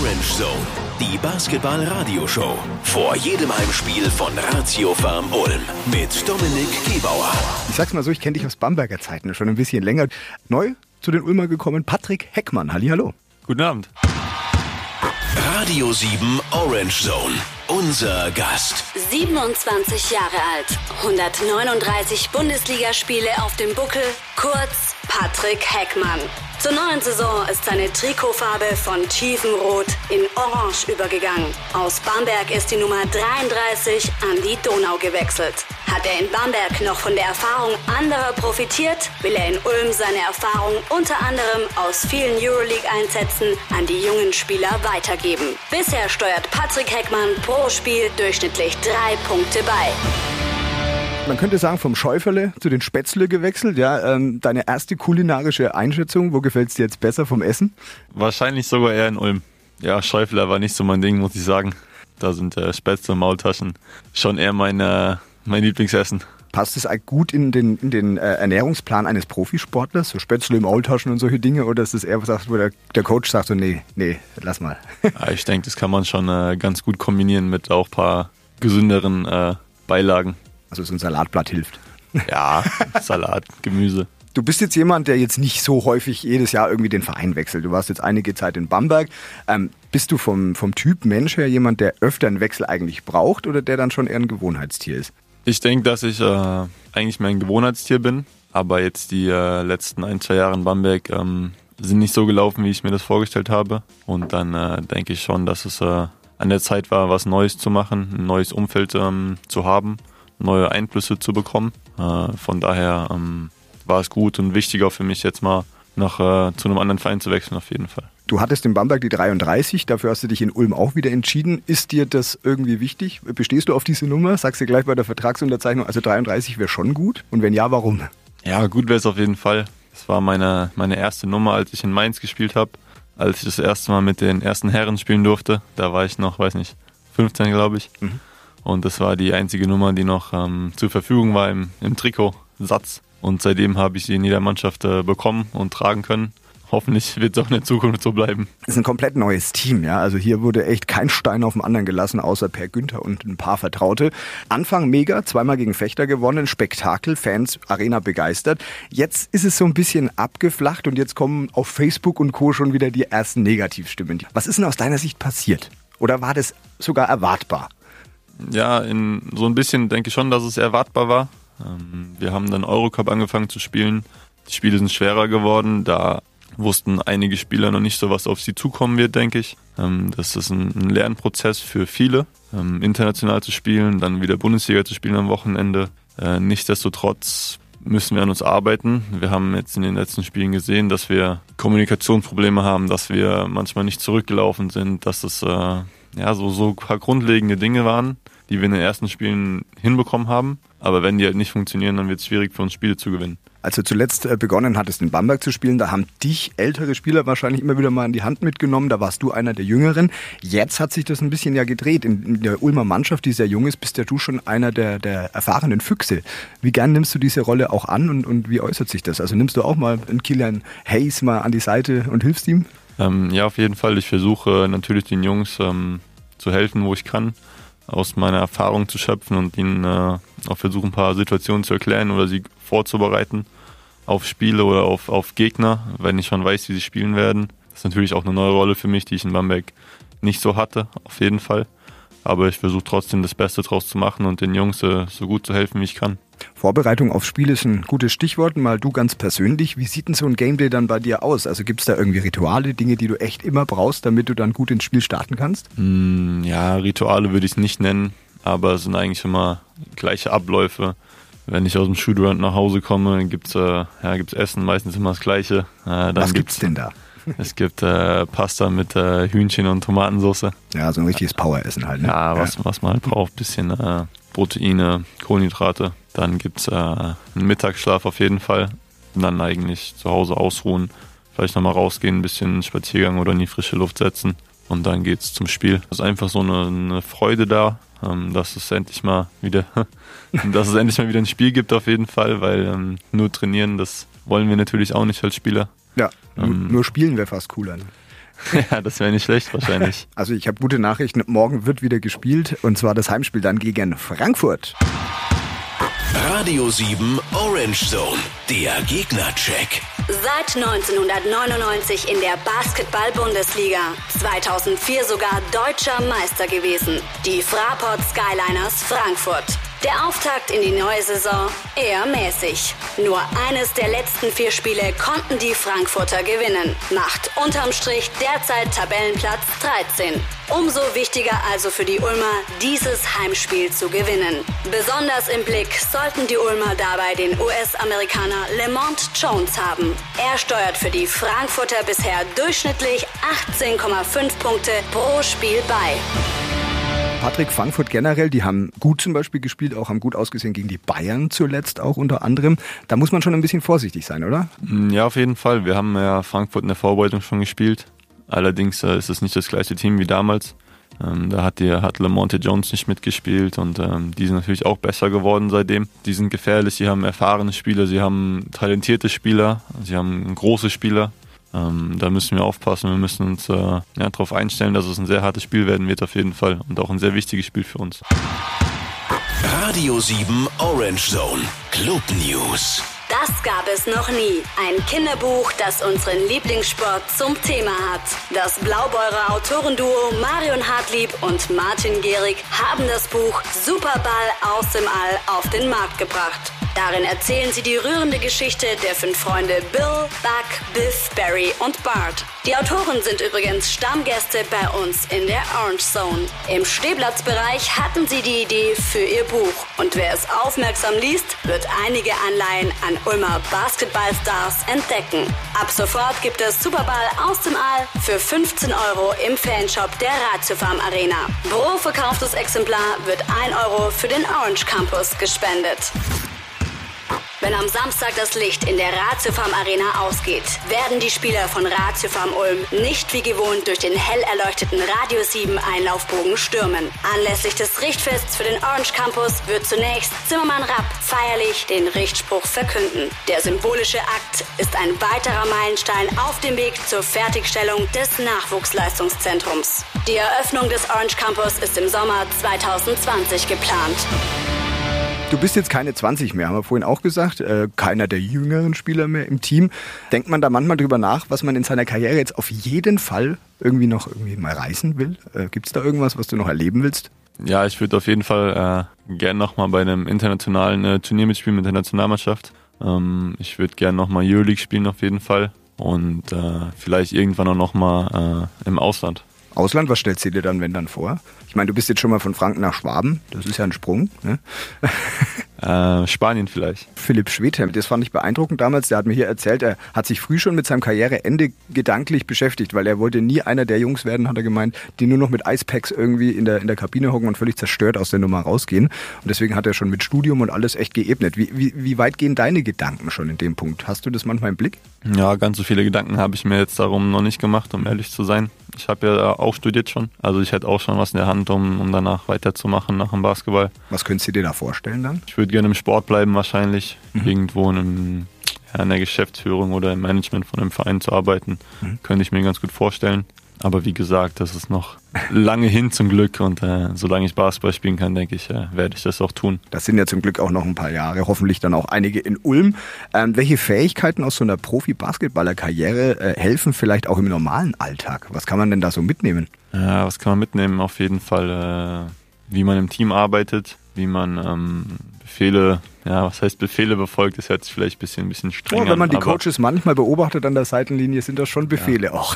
Orange Zone, die Basketball-Radioshow. Vor jedem Heimspiel von Ratio Farm Ulm mit Dominik Gebauer. Ich sag's mal so, ich kenne dich aus Bamberger Zeiten schon ein bisschen länger. Neu zu den Ulmer gekommen, Patrick Heckmann. Hallo. Guten Abend. Radio 7 Orange Zone. Unser Gast. 27 Jahre alt, 139 Bundesligaspiele auf dem Buckel, kurz Patrick Heckmann. Zur neuen Saison ist seine Trikotfarbe von tiefenrot in orange übergegangen. Aus Bamberg ist die Nummer 33 an die Donau gewechselt. Hat er in Bamberg noch von der Erfahrung anderer profitiert, will er in Ulm seine Erfahrung unter anderem aus vielen Euroleague-Einsätzen an die jungen Spieler weitergeben. Bisher steuert Patrick Heckmann pro Spiel durchschnittlich drei Punkte bei. Man könnte sagen, vom Schäuferle zu den Spätzle gewechselt. Ja, ähm, deine erste kulinarische Einschätzung, wo gefällt es dir jetzt besser vom Essen? Wahrscheinlich sogar eher in Ulm. Ja, Schäufler war nicht so mein Ding, muss ich sagen. Da sind äh, Spätzle und Maultaschen schon eher mein, äh, mein Lieblingsessen. Passt es gut in den, in den äh, Ernährungsplan eines Profisportlers? So Spätzle im Maultaschen und solche Dinge? Oder ist das eher was, wo der, der Coach sagt so, nee, nee, lass mal? ja, ich denke, das kann man schon äh, ganz gut kombinieren mit auch ein paar gesünderen äh, Beilagen. Also so ein Salatblatt hilft. Ja, Salat, Gemüse. Du bist jetzt jemand, der jetzt nicht so häufig jedes Jahr irgendwie den Verein wechselt. Du warst jetzt einige Zeit in Bamberg. Ähm, bist du vom, vom Typ Mensch her jemand, der öfter einen Wechsel eigentlich braucht oder der dann schon eher ein Gewohnheitstier ist? Ich denke, dass ich äh, eigentlich mehr ein Gewohnheitstier bin. Aber jetzt die äh, letzten ein, zwei Jahre in Bamberg ähm, sind nicht so gelaufen, wie ich mir das vorgestellt habe. Und dann äh, denke ich schon, dass es äh, an der Zeit war, was Neues zu machen, ein neues Umfeld ähm, zu haben neue Einflüsse zu bekommen. Äh, von daher ähm, war es gut und wichtiger für mich jetzt mal nach, äh, zu einem anderen Verein zu wechseln auf jeden Fall. Du hattest in Bamberg die 33, dafür hast du dich in Ulm auch wieder entschieden. Ist dir das irgendwie wichtig? Bestehst du auf diese Nummer? Sagst du gleich bei der Vertragsunterzeichnung, also 33 wäre schon gut? Und wenn ja, warum? Ja, gut wäre es auf jeden Fall. Das war meine, meine erste Nummer, als ich in Mainz gespielt habe. Als ich das erste Mal mit den ersten Herren spielen durfte. Da war ich noch, weiß nicht, 15 glaube ich. Mhm. Und das war die einzige Nummer, die noch ähm, zur Verfügung war im, im Trikotsatz. Und seitdem habe ich sie in jeder Mannschaft äh, bekommen und tragen können. Hoffentlich wird es auch in der Zukunft so bleiben. Es ist ein komplett neues Team, ja. Also hier wurde echt kein Stein auf dem anderen gelassen, außer Per Günther und ein paar Vertraute. Anfang mega, zweimal gegen Fechter gewonnen, Spektakel, Fans, Arena begeistert. Jetzt ist es so ein bisschen abgeflacht und jetzt kommen auf Facebook und Co. schon wieder die ersten Negativstimmen. Was ist denn aus deiner Sicht passiert? Oder war das sogar erwartbar? Ja, in so ein bisschen denke ich schon, dass es erwartbar war. Ähm, wir haben dann Eurocup angefangen zu spielen. Die Spiele sind schwerer geworden. Da wussten einige Spieler noch nicht so, was auf sie zukommen wird, denke ich. Ähm, das ist ein Lernprozess für viele, ähm, international zu spielen, dann wieder Bundesliga zu spielen am Wochenende. Äh, nichtsdestotrotz müssen wir an uns arbeiten. Wir haben jetzt in den letzten Spielen gesehen, dass wir Kommunikationsprobleme haben, dass wir manchmal nicht zurückgelaufen sind, dass es äh, ja, so, so ein paar grundlegende Dinge waren, die wir in den ersten Spielen hinbekommen haben. Aber wenn die halt nicht funktionieren, dann wird es schwierig für uns Spiele zu gewinnen. Als du zuletzt äh, begonnen hattest, in Bamberg zu spielen, da haben dich ältere Spieler wahrscheinlich immer wieder mal in die Hand mitgenommen. Da warst du einer der Jüngeren. Jetzt hat sich das ein bisschen ja gedreht. In der Ulmer Mannschaft, die sehr jung ist, bist ja du schon einer der, der erfahrenen Füchse. Wie gern nimmst du diese Rolle auch an und, und wie äußert sich das? Also nimmst du auch mal einen Kilian Hayes mal an die Seite und hilfst ihm? Ähm, ja, auf jeden Fall. Ich versuche natürlich den Jungs ähm, zu helfen, wo ich kann, aus meiner Erfahrung zu schöpfen und ihnen äh, auch versuchen, ein paar Situationen zu erklären oder sie vorzubereiten auf Spiele oder auf, auf Gegner, wenn ich schon weiß, wie sie spielen werden. Das ist natürlich auch eine neue Rolle für mich, die ich in Bamberg nicht so hatte, auf jeden Fall. Aber ich versuche trotzdem das Beste draus zu machen und den Jungs äh, so gut zu helfen, wie ich kann. Vorbereitung aufs Spiel ist ein gutes Stichwort. Mal du ganz persönlich, wie sieht denn so ein Game Day dann bei dir aus? Also gibt es da irgendwie Rituale, Dinge, die du echt immer brauchst, damit du dann gut ins Spiel starten kannst? Mm, ja, Rituale würde ich es nicht nennen, aber es sind eigentlich immer gleiche Abläufe. Wenn ich aus dem Shootrun nach Hause komme, gibt's äh, ja, gibt's Essen, meistens immer das Gleiche. Äh, Was gibt's denn da? Es gibt äh, Pasta mit äh, Hühnchen und Tomatensauce. Ja, so ein richtiges Poweressen halt. Ne? Ja, was, ja. was man halt braucht. Bisschen äh, Proteine, Kohlenhydrate. Dann gibt es äh, einen Mittagsschlaf auf jeden Fall. Und dann eigentlich zu Hause ausruhen. Vielleicht nochmal rausgehen, ein bisschen Spaziergang oder in die frische Luft setzen. Und dann geht es zum Spiel. Es ist einfach so eine, eine Freude da, ähm, dass es endlich mal wieder, dass es endlich mal wieder ein Spiel gibt auf jeden Fall, weil ähm, nur trainieren, das wollen wir natürlich auch nicht als Spieler. Ja, ähm, nur spielen wäre fast cooler. Ne? ja, das wäre nicht schlecht wahrscheinlich. Also ich habe gute Nachrichten. Morgen wird wieder gespielt und zwar das Heimspiel dann gegen Frankfurt. Radio 7 Orange Zone, der Gegnercheck. Seit 1999 in der Basketball-Bundesliga. 2004 sogar deutscher Meister gewesen. Die Fraport Skyliners Frankfurt. Der Auftakt in die neue Saison eher mäßig. Nur eines der letzten vier Spiele konnten die Frankfurter gewinnen. Macht unterm Strich derzeit Tabellenplatz 13. Umso wichtiger also für die Ulmer, dieses Heimspiel zu gewinnen. Besonders im Blick sollten die Ulmer dabei den US-Amerikaner Lamont Jones haben. Er steuert für die Frankfurter bisher durchschnittlich 18,5 Punkte pro Spiel bei. Patrick Frankfurt generell, die haben gut zum Beispiel gespielt, auch haben gut ausgesehen gegen die Bayern zuletzt auch unter anderem. Da muss man schon ein bisschen vorsichtig sein, oder? Mm, ja, auf jeden Fall. Wir haben ja Frankfurt in der Vorbereitung schon gespielt. Allerdings äh, ist es nicht das gleiche Team wie damals. Ähm, da hat, die, hat Lamonte Jones nicht mitgespielt und ähm, die sind natürlich auch besser geworden seitdem. Die sind gefährlich, sie haben erfahrene Spieler, sie haben talentierte Spieler, sie haben große Spieler. Ähm, da müssen wir aufpassen. Wir müssen uns äh, ja, darauf einstellen, dass es ein sehr hartes Spiel werden wird, auf jeden Fall. Und auch ein sehr wichtiges Spiel für uns. Radio 7 Orange Zone Club News. Das gab es noch nie. Ein Kinderbuch, das unseren Lieblingssport zum Thema hat. Das Blaubeurer Autorenduo Marion Hartlieb und Martin Gehrig haben das Buch Superball aus dem All auf den Markt gebracht. Darin erzählen sie die rührende Geschichte der fünf Freunde Bill, Buck, Biff, Barry und Bart. Die Autoren sind übrigens Stammgäste bei uns in der Orange Zone. Im Stehplatzbereich hatten sie die Idee für ihr Buch. Und wer es aufmerksam liest, wird einige Anleihen an Ulmer Basketballstars entdecken. Ab sofort gibt es Superball aus dem All für 15 Euro im Fanshop der Ratiofarm Arena. Pro verkauftes Exemplar wird 1 Euro für den Orange Campus gespendet. Wenn am Samstag das Licht in der Ratiofarm Arena ausgeht, werden die Spieler von Ratiofarm Ulm nicht wie gewohnt durch den hell erleuchteten Radio 7 Einlaufbogen stürmen. Anlässlich des Richtfests für den Orange Campus wird zunächst Zimmermann Rapp feierlich den Richtspruch verkünden. Der symbolische Akt ist ein weiterer Meilenstein auf dem Weg zur Fertigstellung des Nachwuchsleistungszentrums. Die Eröffnung des Orange Campus ist im Sommer 2020 geplant. Du bist jetzt keine 20 mehr, haben wir vorhin auch gesagt. Äh, keiner der jüngeren Spieler mehr im Team. Denkt man da manchmal drüber nach, was man in seiner Karriere jetzt auf jeden Fall irgendwie noch irgendwie mal reißen will? Äh, Gibt es da irgendwas, was du noch erleben willst? Ja, ich würde auf jeden Fall äh, gern nochmal bei einem internationalen äh, Turnier mitspielen mit der Nationalmannschaft. Ähm, ich würde gern nochmal Euroleague spielen auf jeden Fall und äh, vielleicht irgendwann auch nochmal äh, im Ausland. Ausland, was stellst du dir dann, wenn dann vor? Ich meine, du bist jetzt schon mal von Franken nach Schwaben, das ist ja ein Sprung. Ne? Äh, Spanien vielleicht. Philipp Schwedhelm, das fand ich beeindruckend damals. Der hat mir hier erzählt, er hat sich früh schon mit seinem Karriereende gedanklich beschäftigt, weil er wollte nie einer der Jungs werden, hat er gemeint, die nur noch mit Eispacks irgendwie in der, in der Kabine hocken und völlig zerstört aus der Nummer rausgehen. Und deswegen hat er schon mit Studium und alles echt geebnet. Wie, wie, wie weit gehen deine Gedanken schon in dem Punkt? Hast du das manchmal im Blick? Ja, ganz so viele Gedanken habe ich mir jetzt darum noch nicht gemacht, um ehrlich zu sein. Ich habe ja auch studiert schon. Also ich hätte auch schon was in der Hand, um, um danach weiterzumachen nach dem Basketball. Was könntest du dir da vorstellen dann? Ich würde gerne im Sport bleiben wahrscheinlich. Mhm. Irgendwo in, einem, ja, in der Geschäftsführung oder im Management von einem Verein zu arbeiten. Mhm. Könnte ich mir ganz gut vorstellen. Aber wie gesagt, das ist noch lange hin zum Glück und äh, solange ich Basketball spielen kann, denke ich, äh, werde ich das auch tun. Das sind ja zum Glück auch noch ein paar Jahre, hoffentlich dann auch einige in Ulm. Ähm, welche Fähigkeiten aus so einer Profi-Basketballer-Karriere äh, helfen vielleicht auch im normalen Alltag? Was kann man denn da so mitnehmen? Ja, was kann man mitnehmen? Auf jeden Fall, äh, wie man im Team arbeitet, wie man ähm, Befehle, ja, was heißt Befehle befolgt, ist jetzt vielleicht ein bisschen, ein bisschen strenger. Oh, wenn man die Coaches manchmal beobachtet an der Seitenlinie, sind das schon Befehle ja. auch.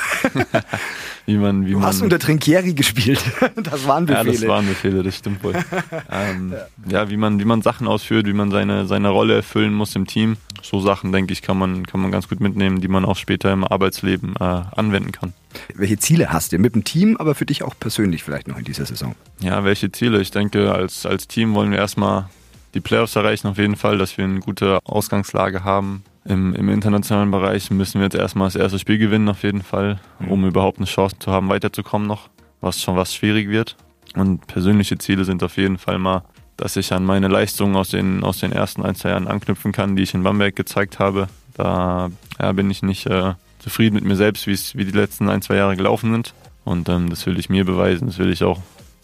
wie man, wie du man, hast unter Trinkieri gespielt. Das waren Befehle. Ja, das waren Befehle, das stimmt wohl. ähm, ja. ja, wie man, wie man Sachen ausführt, wie man seine, seine Rolle erfüllen muss im Team. So Sachen, denke ich, kann man, kann man ganz gut mitnehmen, die man auch später im Arbeitsleben äh, anwenden kann. Welche Ziele hast du mit dem Team, aber für dich auch persönlich vielleicht noch in dieser Saison? Ja, welche Ziele? Ich denke, als, als Team wollen wir erstmal die Playoffs erreichen auf jeden Fall, dass wir eine gute Ausgangslage haben. Im, Im internationalen Bereich müssen wir jetzt erstmal das erste Spiel gewinnen auf jeden Fall, um mhm. überhaupt eine Chance zu haben, weiterzukommen noch, was schon was schwierig wird. Und persönliche Ziele sind auf jeden Fall mal, dass ich an meine Leistungen aus den, aus den ersten ein, zwei Jahren anknüpfen kann, die ich in Bamberg gezeigt habe. Da ja, bin ich nicht äh, zufrieden mit mir selbst, wie es wie die letzten ein, zwei Jahre gelaufen sind. Und ähm, das will ich mir beweisen, das will ich auch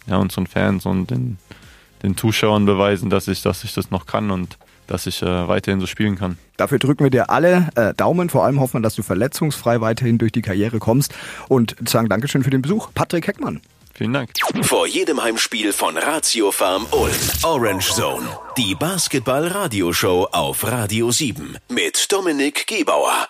ja, unseren Fans und den, den Zuschauern beweisen, dass ich, dass ich das noch kann und dass ich äh, weiterhin so spielen kann. Dafür drücken wir dir alle äh, Daumen. Vor allem hoffen wir, dass du verletzungsfrei weiterhin durch die Karriere kommst und sagen Dankeschön für den Besuch. Patrick Heckmann. Vielen Dank. Vor jedem Heimspiel von Ratio Farm Ulm. Orange Zone. Die Basketball-Radioshow auf Radio 7 mit Dominik Gebauer.